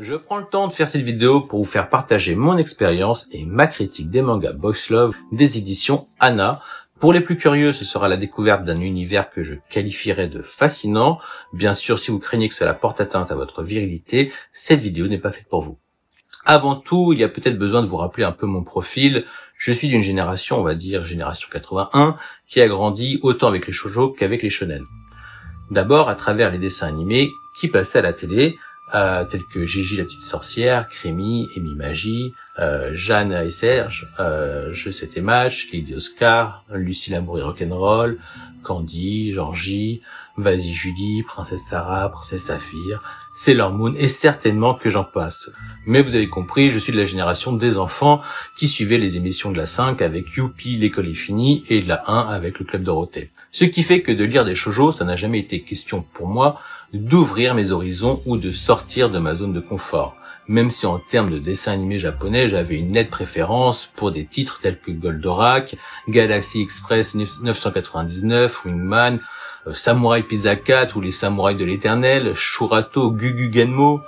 Je prends le temps de faire cette vidéo pour vous faire partager mon expérience et ma critique des mangas Box Love des éditions Anna. Pour les plus curieux, ce sera la découverte d'un univers que je qualifierais de fascinant. Bien sûr, si vous craignez que cela porte atteinte à votre virilité, cette vidéo n'est pas faite pour vous. Avant tout, il y a peut-être besoin de vous rappeler un peu mon profil. Je suis d'une génération, on va dire génération 81, qui a grandi autant avec les shoujo qu'avec les shonen. D'abord à travers les dessins animés qui passaient à la télé, euh, tels que Gigi la petite sorcière, Crémy, Amy Magie, euh, Jeanne et Serge, euh, Je sais tes matchs, Lady Oscar, Lucie l'amour et rock'n'roll, Candy, Georgie, Vas-y Julie, Princesse Sarah, Princesse Saphir, Sailor Moon et certainement que j'en passe. Mais vous avez compris, je suis de la génération des enfants qui suivaient les émissions de la 5 avec Youpi, l'école est finie et de la 1 avec le club Dorothée. Ce qui fait que de lire des shoujo, ça n'a jamais été question pour moi d'ouvrir mes horizons ou de sortir de ma zone de confort. Même si en termes de dessin animé japonais, j'avais une nette préférence pour des titres tels que Goldorak, Galaxy Express 999, Wingman, euh, Samurai Pizza 4 ou les Samouraïs de l'éternel, Shurato, Gugu Genmo,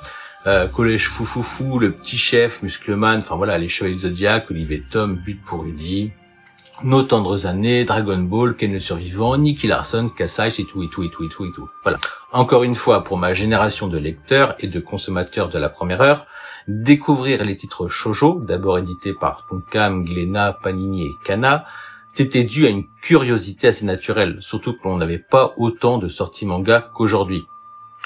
euh, Collège Foufoufou, Le Petit Chef, Muscleman, enfin voilà, les Chevaliers Zodiac, Olivier Tom, But pour Rudy, nos tendres années, Dragon Ball, Ken le survivant, Nicky Larson, Kassai, et tout, et tout, et tout, et tout, et tout. Voilà. Encore une fois, pour ma génération de lecteurs et de consommateurs de la première heure, découvrir les titres shoujo, d'abord édités par Tonkam, Glénat, Panini et Kana, c'était dû à une curiosité assez naturelle, surtout que l'on n'avait pas autant de sorties manga qu'aujourd'hui.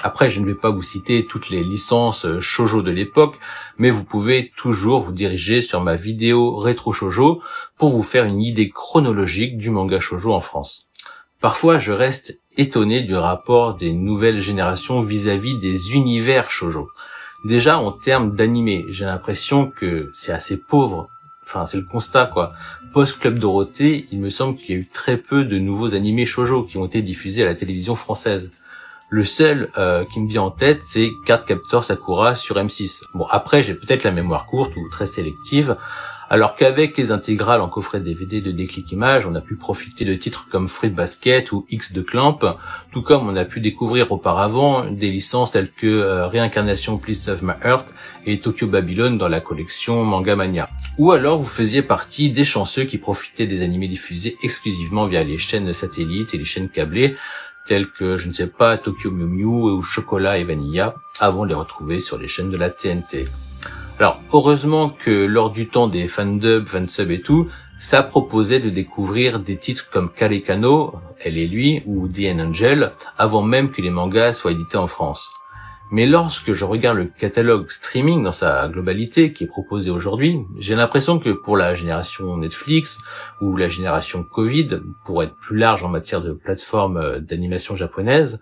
Après, je ne vais pas vous citer toutes les licences euh, shojo de l'époque, mais vous pouvez toujours vous diriger sur ma vidéo rétro shojo pour vous faire une idée chronologique du manga shojo en France. Parfois, je reste étonné du rapport des nouvelles générations vis-à-vis des univers shojo. Déjà, en termes d'animé, j'ai l'impression que c'est assez pauvre. Enfin, c'est le constat, quoi. Post-Club Dorothée, il me semble qu'il y a eu très peu de nouveaux animés shojo qui ont été diffusés à la télévision française. Le seul euh, qui me vient en tête, c'est Cardcaptor Sakura sur M6. Bon, après, j'ai peut-être la mémoire courte ou très sélective, alors qu'avec les intégrales en coffret DVD de Déclic Image, on a pu profiter de titres comme Fruit Basket ou X de Clamp, tout comme on a pu découvrir auparavant des licences telles que euh, Réincarnation Please Save My Earth et Tokyo Babylon dans la collection Manga Mania. Ou alors vous faisiez partie des chanceux qui profitaient des animés diffusés exclusivement via les chaînes satellites et les chaînes câblées, tels que, je ne sais pas, Tokyo Mew Mew ou Chocolat et Vanilla, avant de les retrouver sur les chaînes de la TNT. Alors, heureusement que lors du temps des fandubs, fansub et tout, ça proposait de découvrir des titres comme Karekano, Elle et lui, ou The Angel, avant même que les mangas soient édités en France. Mais lorsque je regarde le catalogue streaming dans sa globalité qui est proposé aujourd'hui, j'ai l'impression que pour la génération Netflix ou la génération Covid, pour être plus large en matière de plateforme euh, d'animation japonaise,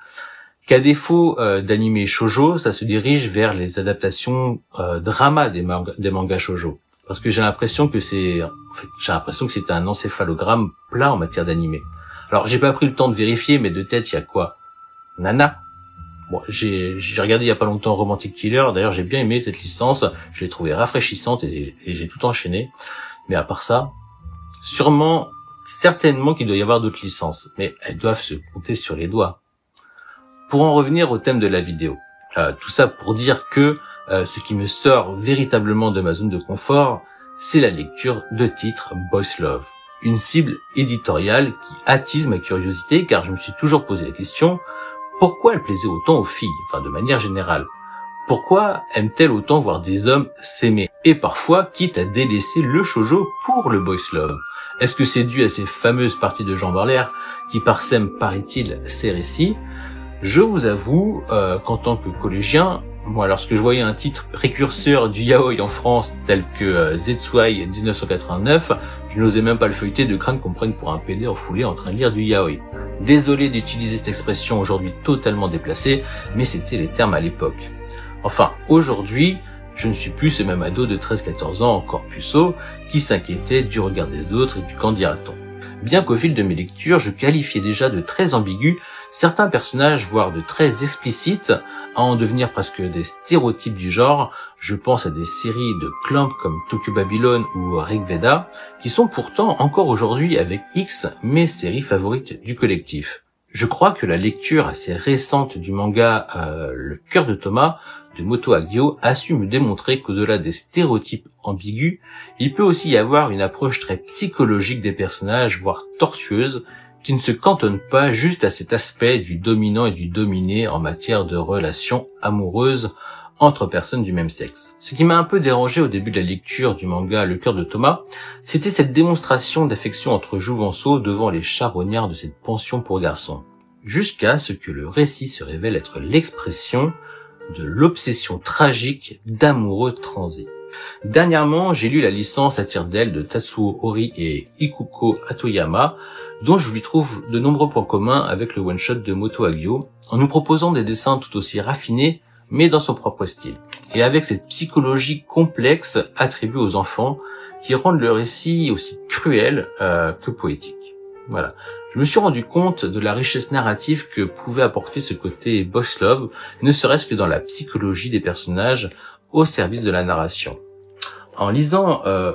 qu'à défaut euh, d'animé shojo, ça se dirige vers les adaptations euh, drama des, mangas shojo. Parce que j'ai l'impression que c'est, j'ai l'impression que c'est un encéphalogramme plat en matière d'animé. Alors j'ai pas pris le temps de vérifier, mais de tête il y a quoi? Nana, Bon, j'ai regardé il y a pas longtemps Romantic Killer. D'ailleurs, j'ai bien aimé cette licence. Je l'ai trouvée rafraîchissante et, j'ai tout enchaîné. Mais à part ça, sûrement, certainement qu'il doit y avoir d'autres licences. Mais elles doivent se compter sur les doigts. Pour en revenir au thème de la vidéo. Euh, tout ça pour dire que euh, ce qui me sort véritablement de ma zone de confort, c'est la lecture de titres Boys Love. Une cible éditoriale qui attise ma curiosité car je me suis toujours posé la question pourquoi elle plaisait autant aux filles, enfin de manière générale? Pourquoi aime-t-elle autant voir des hommes s'aimer? Et parfois quitte à délaisser le shoujo pour le boys love? Est-ce que c'est dû à ces fameuses parties de Jean Barlaire qui parsèment, paraît-il, ces récits? Je vous avoue euh, qu'en tant que collégien, moi, lorsque je voyais un titre précurseur du yaoi en France, tel que euh, Zetsuai 1989, je n'osais même pas le feuilleter de crainte qu'on prenne pour un PD foulée en train de lire du yaoi. Désolé d'utiliser cette expression aujourd'hui totalement déplacée, mais c'était les termes à l'époque. Enfin, aujourd'hui, je ne suis plus ce même ado de 13-14 ans encore puceau qui s'inquiétait du regard des autres et du qu'en bien qu'au fil de mes lectures, je qualifiais déjà de très ambigu certains personnages, voire de très explicites, à en devenir presque des stéréotypes du genre. Je pense à des séries de clamps comme Tokyo Babylon ou Rig Veda, qui sont pourtant encore aujourd'hui avec X mes séries favorites du collectif. Je crois que la lecture assez récente du manga euh, Le cœur de Thomas de Moto Hagio a su me démontrer qu'au-delà des stéréotypes ambigus, il peut aussi y avoir une approche très psychologique des personnages, voire tortueuse, qui ne se cantonne pas juste à cet aspect du dominant et du dominé en matière de relations amoureuses entre personnes du même sexe. Ce qui m'a un peu dérangé au début de la lecture du manga Le cœur de Thomas, c'était cette démonstration d'affection entre Jouvenceau devant les charognards de cette pension pour garçons. Jusqu'à ce que le récit se révèle être l'expression de l'obsession tragique d'amoureux transés. Dernièrement, j'ai lu la licence à tire d'aile de Tatsuo Hori et Ikuko Atoyama, dont je lui trouve de nombreux points communs avec le one-shot de Moto Hagio, en nous proposant des dessins tout aussi raffinés mais dans son propre style. Et avec cette psychologie complexe attribuée aux enfants qui rendent le récit aussi cruel euh, que poétique. Je me suis rendu compte de la richesse narrative que pouvait apporter ce côté boss love, ne serait-ce que dans la psychologie des personnages au service de la narration. En lisant euh,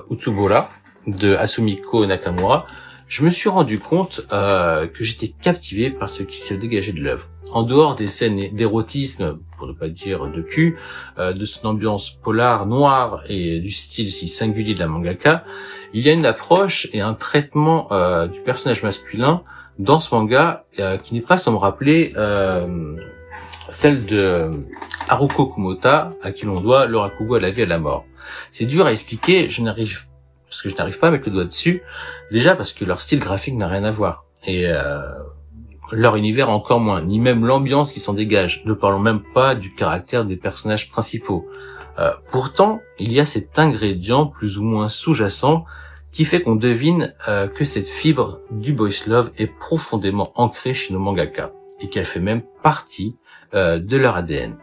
de Asumiko Nakamura, je me suis rendu compte euh, que j'étais captivé par ce qui s'est dégagé de l'œuvre. En dehors des scènes d'érotisme, pour ne pas dire de cul, euh, de son ambiance polar noire et du style si singulier de la mangaka, il y a une approche et un traitement euh, du personnage masculin dans ce manga euh, qui n'est pas sans me rappeler euh, celle de Haruko Kumota, à qui l'on doit le Rakugo à la vie et à la mort. C'est dur à expliquer, je n'arrive parce que je n'arrive pas à mettre le doigt dessus. Déjà parce que leur style graphique n'a rien à voir. Et euh, leur univers encore moins, ni même l'ambiance qui s'en dégage. Ne parlons même pas du caractère des personnages principaux. Euh, pourtant, il y a cet ingrédient plus ou moins sous-jacent qui fait qu'on devine euh, que cette fibre du boys love est profondément ancrée chez nos mangaka et qu'elle fait même partie de leur ADN.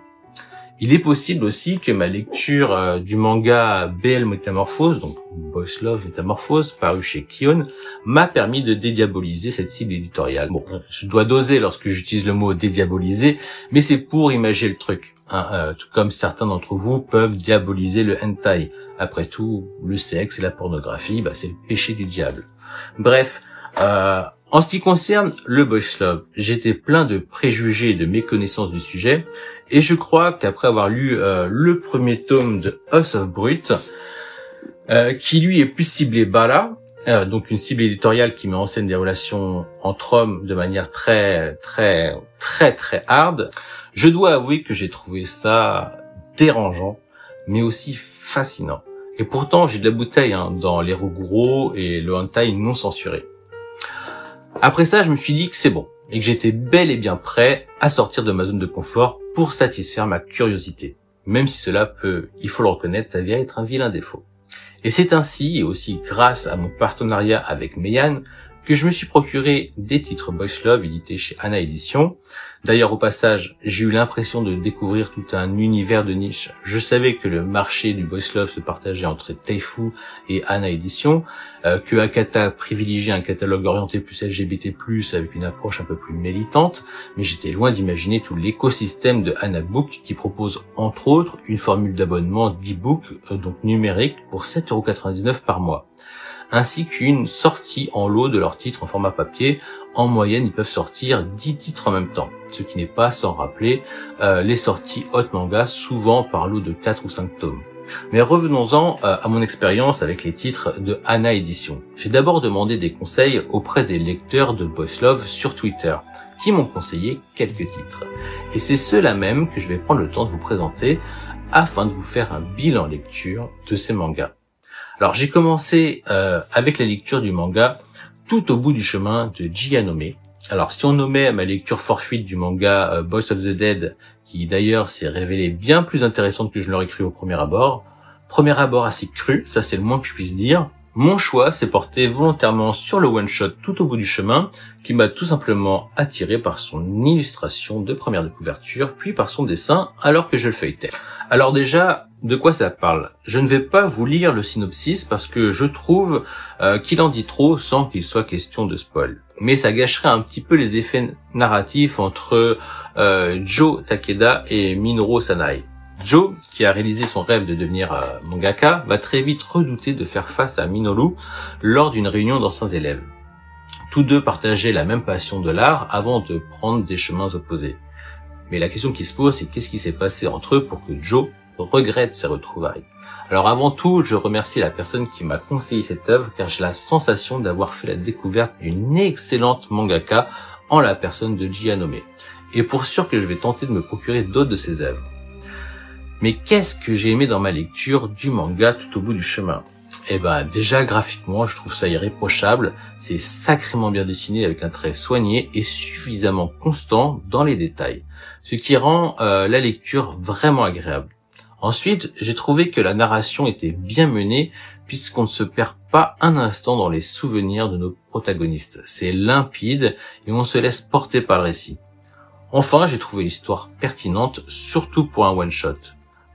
Il est possible aussi que ma lecture euh, du manga BL Métamorphose, donc Boys Love Métamorphose, paru chez Kion, m'a permis de dédiaboliser cette cible éditoriale. Bon, je dois doser lorsque j'utilise le mot dédiaboliser, mais c'est pour imaginer le truc. Hein, euh, tout comme certains d'entre vous peuvent diaboliser le hentai. Après tout, le sexe et la pornographie, bah, c'est le péché du diable. Bref, euh, en ce qui concerne le boys love, j'étais plein de préjugés et de méconnaissances du sujet, et je crois qu'après avoir lu euh, le premier tome de House of Brut, euh, qui lui est plus ciblé Bala, euh, donc une cible éditoriale qui met en scène des relations entre hommes de manière très très très très hard, je dois avouer que j'ai trouvé ça dérangeant, mais aussi fascinant. Et pourtant, j'ai de la bouteille hein, dans les gros et le hentai non censuré. Après ça, je me suis dit que c'est bon et que j'étais bel et bien prêt à sortir de ma zone de confort pour satisfaire ma curiosité. Même si cela peut, il faut le reconnaître, ça vient être un vilain défaut. Et c'est ainsi, et aussi grâce à mon partenariat avec Meian, que je me suis procuré des titres Boys Love édités chez Anna Edition, D'ailleurs, au passage, j'ai eu l'impression de découvrir tout un univers de niche. Je savais que le marché du boys love se partageait entre Taifu et Anna Edition, euh, que Akata privilégiait un catalogue orienté plus LGBT+, avec une approche un peu plus militante, mais j'étais loin d'imaginer tout l'écosystème de Anna Book qui propose entre autres une formule d'abonnement d'e-book, euh, donc numérique, pour 7,99€ par mois ainsi qu'une sortie en lot de leurs titres en format papier. En moyenne, ils peuvent sortir 10 titres en même temps, ce qui n'est pas sans rappeler euh, les sorties hot manga, souvent par lot de 4 ou 5 tomes. Mais revenons-en euh, à mon expérience avec les titres de Anna Edition. J'ai d'abord demandé des conseils auprès des lecteurs de Boys Love sur Twitter, qui m'ont conseillé quelques titres. Et c'est ceux-là même que je vais prendre le temps de vous présenter afin de vous faire un bilan lecture de ces mangas. Alors j'ai commencé euh, avec la lecture du manga tout au bout du chemin de Jiyanome. Alors si on nommait ma lecture fortuite du manga euh, Boys of the Dead, qui d'ailleurs s'est révélée bien plus intéressante que je l'aurais cru au premier abord, premier abord assez cru, ça c'est le moins que je puisse dire, mon choix s'est porté volontairement sur le one-shot tout au bout du chemin, qui m'a tout simplement attiré par son illustration de première de couverture, puis par son dessin alors que je le feuilletais. Alors déjà, de quoi ça parle? Je ne vais pas vous lire le synopsis parce que je trouve euh, qu'il en dit trop sans qu'il soit question de spoil. Mais ça gâcherait un petit peu les effets narratifs entre euh, Joe Takeda et Minoru Sanai. Joe, qui a réalisé son rêve de devenir euh, va très vite redouter de faire face à Minoru lors d'une réunion d'anciens élèves. Tous deux partageaient la même passion de l'art avant de prendre des chemins opposés. Mais la question qui se pose, c'est qu'est-ce qui s'est passé entre eux pour que Joe regrette ses retrouvailles. Alors avant tout, je remercie la personne qui m'a conseillé cette œuvre car j'ai la sensation d'avoir fait la découverte d'une excellente mangaka en la personne de Jianome. Et pour sûr que je vais tenter de me procurer d'autres de ses œuvres. Mais qu'est-ce que j'ai aimé dans ma lecture du manga tout au bout du chemin? Eh ben déjà graphiquement, je trouve ça irréprochable, c'est sacrément bien dessiné avec un trait soigné et suffisamment constant dans les détails, ce qui rend euh, la lecture vraiment agréable. Ensuite, j'ai trouvé que la narration était bien menée puisqu'on ne se perd pas un instant dans les souvenirs de nos protagonistes. C'est limpide et on se laisse porter par le récit. Enfin, j'ai trouvé l'histoire pertinente, surtout pour un one-shot.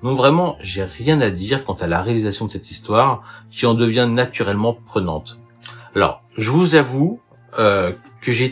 Donc vraiment, j'ai rien à dire quant à la réalisation de cette histoire, qui en devient naturellement prenante. Alors, je vous avoue euh, que j'ai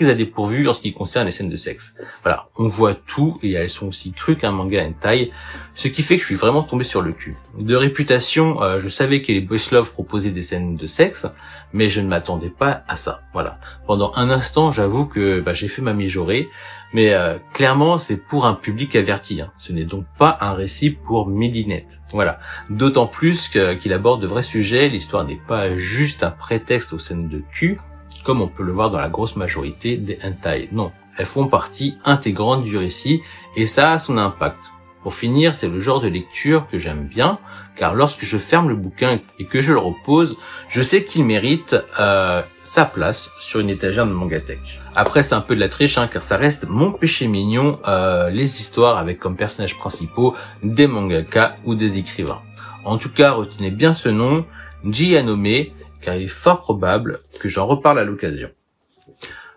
prise à dépourvu en concerne les scènes de sexe. Voilà, on voit tout et elles sont aussi crues qu'un manga hentai, ce qui fait que je suis vraiment tombé sur le cul. De réputation, euh, je savais que les Boys Love proposaient des scènes de sexe, mais je ne m'attendais pas à ça. Voilà. Pendant un instant, j'avoue que bah, j'ai fait ma mijaurée, mais euh, clairement, c'est pour un public averti. Hein. Ce n'est donc pas un récit pour midinette. Voilà. D'autant plus qu'il aborde de vrais sujets. L'histoire n'est pas juste un prétexte aux scènes de cul, comme on peut le voir dans la grosse majorité des hentai. Non, elles font partie intégrante du récit et ça a son impact. Pour finir, c'est le genre de lecture que j'aime bien, car lorsque je ferme le bouquin et que je le repose, je sais qu'il mérite euh, sa place sur une étagère de Mangatech. Après, c'est un peu de la triche, hein, car ça reste mon péché mignon, euh, les histoires avec comme personnages principaux des mangaka ou des écrivains. En tout cas, retenez bien ce nom, Jianome, car il est fort probable que j'en reparle à l'occasion.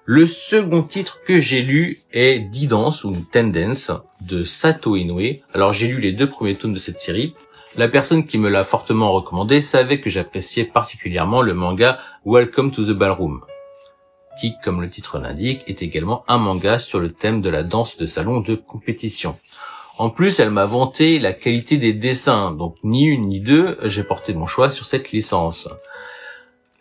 Le second titre que j'ai lu est Didance ou Tendence de Sato Inoue. Alors j'ai lu les deux premiers tomes de cette série. La personne qui me l'a fortement recommandé savait que j'appréciais particulièrement le manga Welcome to the Ballroom, qui, comme le titre l'indique, est également un manga sur le thème de la danse de salon de compétition. En plus, elle m'a vanté la qualité des dessins, donc ni une ni deux, j'ai porté mon choix sur cette licence.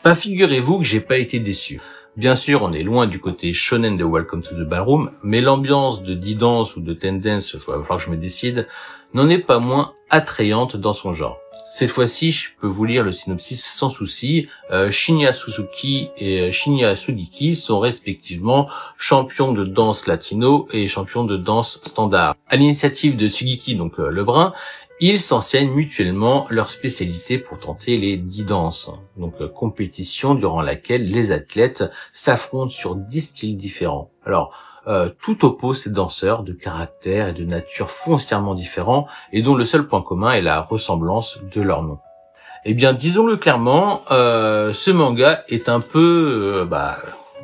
Pas figurez-vous que j'ai pas été déçu. Bien sûr, on est loin du côté shonen de Welcome to the Ballroom, mais l'ambiance de Didance ou de Tendence, il va que je me décide, n'en est pas moins attrayante dans son genre. Cette fois-ci, je peux vous lire le synopsis sans souci. Euh, Shinya Suzuki et euh, Shinya Sugiki sont respectivement champions de danse latino et champions de danse standard. À l'initiative de Sugiki, donc euh, le brun, ils s'enseignent mutuellement leur spécialité pour tenter les dix danses, donc euh, compétition durant laquelle les athlètes s'affrontent sur dix styles différents. Alors, euh, tout oppose ces danseurs de caractère et de nature foncièrement différents et dont le seul point commun est la ressemblance de leur nom. Eh bien, disons-le clairement, euh, ce manga est un peu, bah,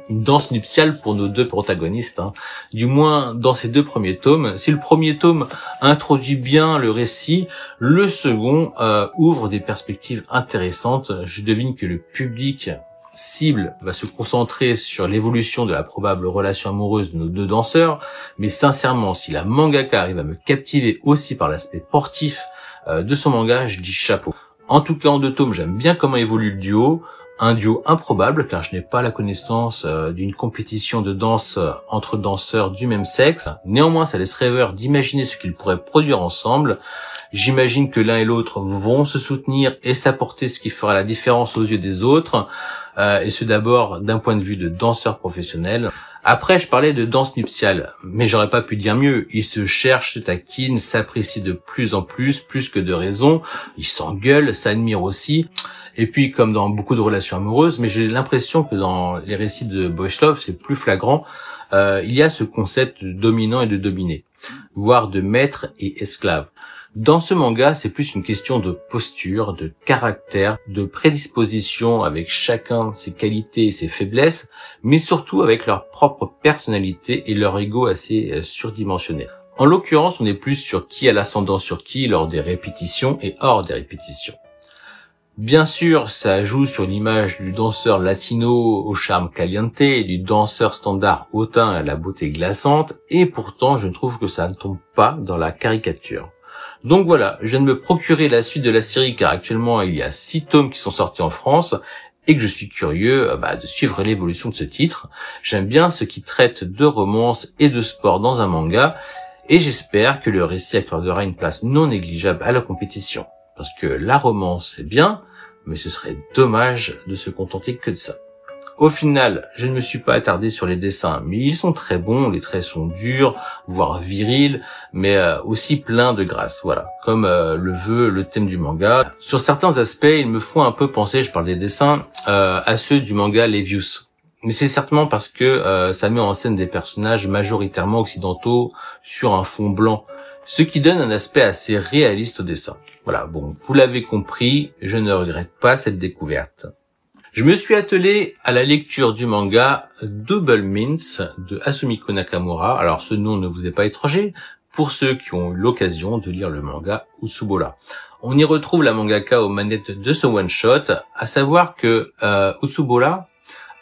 une danse nuptiale pour nos deux protagonistes, hein. du moins dans ces deux premiers tomes. Si le premier tome introduit bien le récit, le second euh, ouvre des perspectives intéressantes. Je devine que le public cible va se concentrer sur l'évolution de la probable relation amoureuse de nos deux danseurs, mais sincèrement, si la mangaka arrive à me captiver aussi par l'aspect portif euh, de son manga, je dis chapeau. En tout cas, en deux tomes, j'aime bien comment évolue le duo un duo improbable car je n'ai pas la connaissance euh, d'une compétition de danse euh, entre danseurs du même sexe. Néanmoins, ça laisse rêveur d'imaginer ce qu'ils pourraient produire ensemble. J'imagine que l'un et l'autre vont se soutenir et s'apporter ce qui fera la différence aux yeux des autres, euh, et ce d'abord d'un point de vue de danseur professionnel. Après, je parlais de danse nuptiale, mais j'aurais pas pu dire mieux. Ils se cherchent, se taquinent, s'apprécient de plus en plus, plus que de raison. Ils s'engueulent, s'admirent aussi. Et puis, comme dans beaucoup de relations amoureuses, mais j'ai l'impression que dans les récits de Boys Love, c'est plus flagrant. Euh, il y a ce concept de dominant et de dominé, voire de maître et esclave. Dans ce manga, c'est plus une question de posture, de caractère, de prédisposition avec chacun ses qualités et ses faiblesses, mais surtout avec leur propre personnalité et leur ego assez euh, surdimensionné. En l'occurrence, on est plus sur qui a l'ascendant sur qui lors des répétitions et hors des répétitions. Bien sûr, ça joue sur l'image du danseur latino au charme caliente, du danseur standard hautain à la beauté glaçante, et pourtant je trouve que ça ne tombe pas dans la caricature. Donc voilà, je viens de me procurer la suite de la série car actuellement il y a six tomes qui sont sortis en France et que je suis curieux euh, bah, de suivre l'évolution de ce titre. J'aime bien ce qui traite de romance et de sport dans un manga, et j'espère que le récit accordera une place non négligeable à la compétition. Parce que la romance, c'est bien, mais ce serait dommage de se contenter que de ça. Au final, je ne me suis pas attardé sur les dessins, mais ils sont très bons, les traits sont durs, voire virils, mais euh, aussi pleins de grâce, voilà, comme euh, le veut le thème du manga. Sur certains aspects, ils me font un peu penser, je parle des dessins, euh, à ceux du manga Levius. Mais c'est certainement parce que ça met en scène des personnages majoritairement occidentaux sur un fond blanc, ce qui donne un aspect assez réaliste au dessin. Voilà, bon, vous l'avez compris, je ne regrette pas cette découverte. Je me suis attelé à la lecture du manga Double Mints de Asumiko Nakamura. Alors ce nom ne vous est pas étranger pour ceux qui ont eu l'occasion de lire le manga Utsubola. On y retrouve la mangaka aux manettes de ce one-shot, à savoir que euh, Utsubola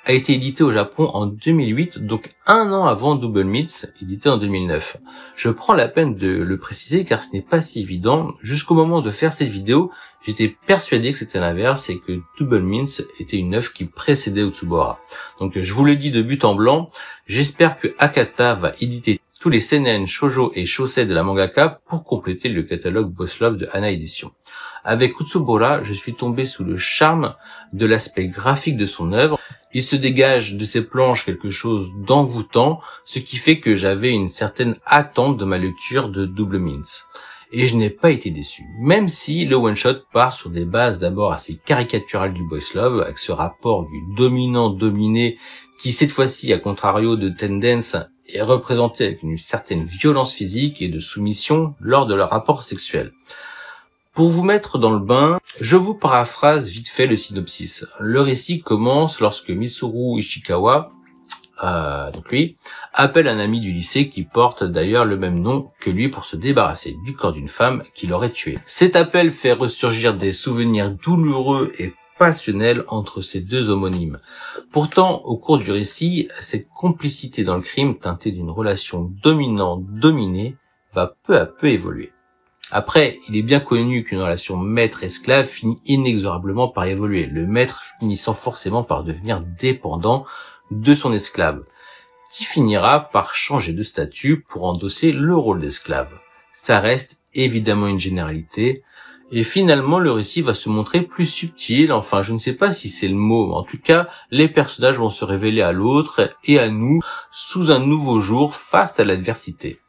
a été édité au Japon en 2008, donc un an avant Double Meats, édité en 2009. Je prends la peine de le préciser car ce n'est pas si évident. Jusqu'au moment de faire cette vidéo, j'étais persuadé que c'était l'inverse et que Double Meats était une œuvre qui précédait Utsubora. Donc je vous le dis de but en blanc, j'espère que Akata va éditer tous les seinen, shoujo et shosei de la mangaka pour compléter le catalogue Boss de Hana Edition. Avec Utsubora, je suis tombé sous le charme de l'aspect graphique de son œuvre. Il se dégage de ses planches quelque chose d'envoûtant, ce qui fait que j'avais une certaine attente de ma lecture de Double Mints. Et je n'ai pas été déçu. Même si le one-shot part sur des bases d'abord assez caricaturales du boys love, avec ce rapport du dominant-dominé qui cette fois-ci, à contrario de Tendence, est représenté avec une certaine violence physique et de soumission lors de leur rapport sexuel. Pour vous mettre dans le bain, je vous paraphrase vite fait le synopsis. Le récit commence lorsque Mitsuru Ishikawa, euh, donc lui, appelle un ami du lycée qui porte d'ailleurs le même nom que lui pour se débarrasser du corps d'une femme qu'il aurait tuée. Cet appel fait ressurgir des souvenirs douloureux et passionnels entre ces deux homonymes. Pourtant, au cours du récit, cette complicité dans le crime teintée d'une relation dominant-dominée va peu à peu évoluer. Après, il est bien connu qu'une relation maître-esclave finit inexorablement par évoluer, le maître finissant forcément par devenir dépendant de son esclave, qui finira par changer de statut pour endosser le rôle d'esclave. Ça reste évidemment une généralité, et finalement le récit va se montrer plus subtil, enfin je ne sais pas si c'est le mot, mais en tout cas les personnages vont se révéler à l'autre et à nous sous un nouveau jour face à l'adversité.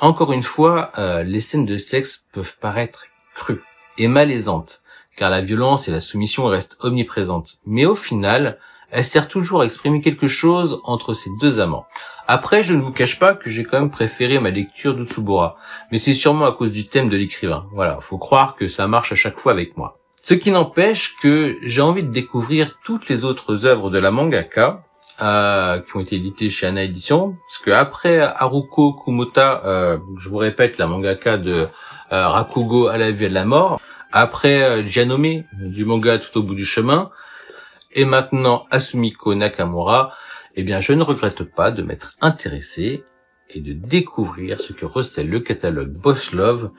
Encore une fois, euh, les scènes de sexe peuvent paraître crues et malaisantes, car la violence et la soumission restent omniprésentes. Mais au final, elle sert toujours à exprimer quelque chose entre ces deux amants. Après, je ne vous cache pas que j'ai quand même préféré ma lecture d'Utsubora, mais c'est sûrement à cause du thème de l'écrivain. Voilà, faut croire que ça marche à chaque fois avec moi. Ce qui n'empêche que j'ai envie de découvrir toutes les autres œuvres de la mangaka, euh, qui ont été édités chez Ana Edition, parce que après Haruko Kumota, euh, je vous répète, la mangaka de euh, Rakugo à la vie et la mort, après Janome du manga Tout au bout du chemin, et maintenant Asumiko Nakamura, eh bien je ne regrette pas de m'être intéressé et de découvrir ce que recèle le catalogue Boss Love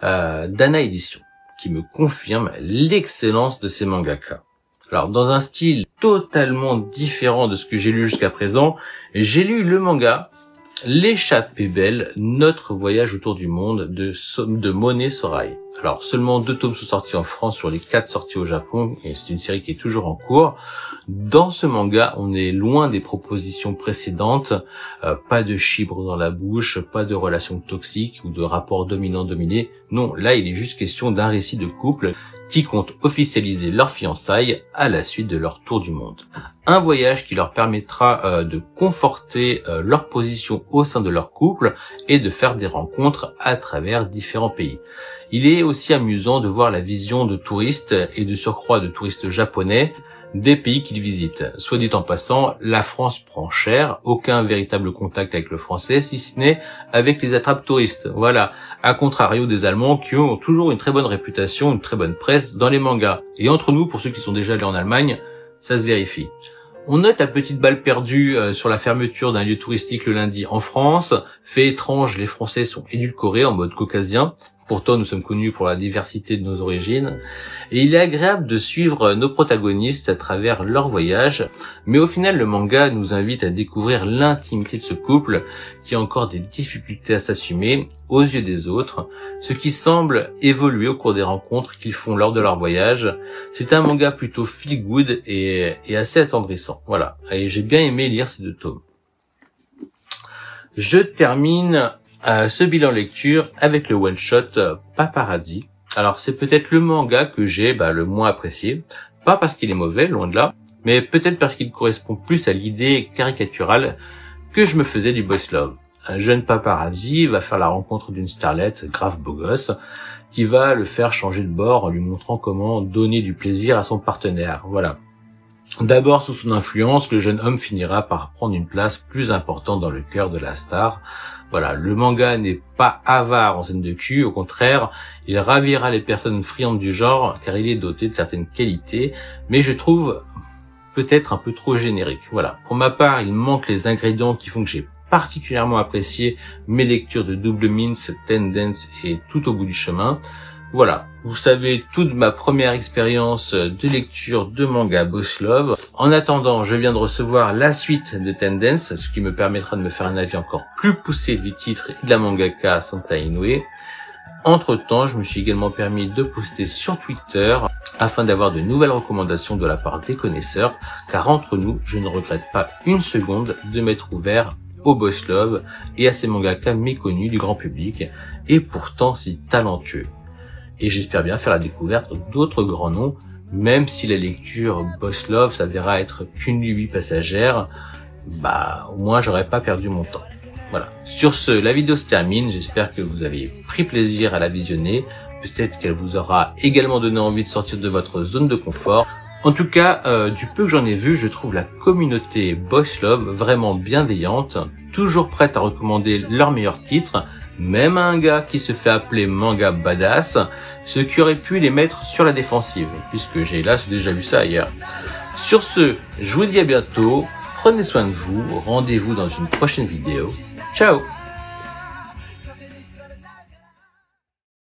d'Ana Edition, qui me confirme l'excellence de ces mangaka. Alors dans un style totalement différent de ce que j'ai lu jusqu'à présent, j'ai lu le manga L'échappée belle, notre voyage autour du monde de, Monet Sorai. Alors seulement deux tomes sont sortis en France sur les quatre sortis au Japon et c'est une série qui est toujours en cours. Dans ce manga, on est loin des propositions précédentes, euh, pas de chibre dans la bouche, pas de relations toxiques ou de rapports dominant-dominé. Non, là il est juste question d'un récit de couple qui comptent officialiser leur fiançailles à la suite de leur tour du monde. Un voyage qui leur permettra euh, de conforter euh, leur position au sein de leur couple et de faire des rencontres à travers différents pays. Il est aussi amusant de voir la vision de touristes et de surcroît de touristes japonais des pays qu'ils visitent. Soit dit en passant, la France prend cher, aucun véritable contact avec le français, si ce n'est avec les attrapes touristes. Voilà, à contrario des Allemands qui ont toujours une très bonne réputation, une très bonne presse dans les mangas. Et entre nous, pour ceux qui sont déjà allés en Allemagne, ça se vérifie. On note la petite balle perdue euh, sur la fermeture d'un lieu touristique le lundi en France. Fait étrange, les Français sont édulcorés en mode caucasien. Pourtant, nous sommes connus pour la diversité de nos origines. Et il est agréable de suivre nos protagonistes à travers leur voyage. Mais au final, le manga nous invite à découvrir l'intimité de ce couple qui a encore des difficultés à s'assumer aux yeux des autres, ce qui semble évoluer au cours des rencontres qu'ils font lors de leur voyage. C'est un manga plutôt feel good et, et assez attendrissant. Voilà. Et j'ai bien aimé lire ces deux tomes. Je termine ce bilan lecture avec le one shot euh, Paparazzi. Alors c'est peut-être le manga que j'ai bah, le moins apprécié, pas parce qu'il est mauvais, loin de là, mais peut-être parce qu'il correspond plus à l'idée caricaturale que je me faisais du boss love. Un jeune paparazzi va faire la rencontre d'une starlette grave beau gosse qui va le faire changer de bord en lui montrant comment donner du plaisir à son partenaire. Voilà. D'abord sous son influence, le jeune homme finira par prendre une place plus importante dans le cœur de la star, voilà, le manga n'est pas avare en scène de cul, au contraire, il ravira les personnes friandes du genre car il est doté de certaines qualités, mais je trouve peut-être un peu trop générique. Voilà. Pour ma part, il manque les ingrédients qui font que j'ai particulièrement apprécié mes lectures de Double Mince, Tendance et Tout au bout du chemin. Voilà, vous savez toute ma première expérience de lecture de manga Boss Love. En attendant, je viens de recevoir la suite de Tendence, ce qui me permettra de me faire un avis encore plus poussé du titre et de la mangaka Santa Inoue. Entre temps, je me suis également permis de poster sur Twitter afin d'avoir de nouvelles recommandations de la part des connaisseurs, car entre nous, je ne regrette pas une seconde de m'être ouvert au Boss Love et à ces mangakas méconnus du grand public et pourtant si talentueux et j'espère bien faire la découverte d'autres grands noms, même si la lecture Boss Love s'avérera être qu'une lubie passagère, bah au moins j'aurais pas perdu mon temps. Voilà. Sur ce, la vidéo se termine, j'espère que vous avez pris plaisir à la visionner, peut-être qu'elle vous aura également donné envie de sortir de votre zone de confort. En tout cas, euh, du peu que j'en ai vu, je trouve la communauté Boss Love vraiment bienveillante, toujours prête à recommander leurs meilleurs titres, même un gars qui se fait appeler manga badass, ce qui aurait pu les mettre sur la défensive, puisque j'ai hélas déjà vu ça ailleurs. Sur ce, je vous dis à bientôt, prenez soin de vous, rendez-vous dans une prochaine vidéo. Ciao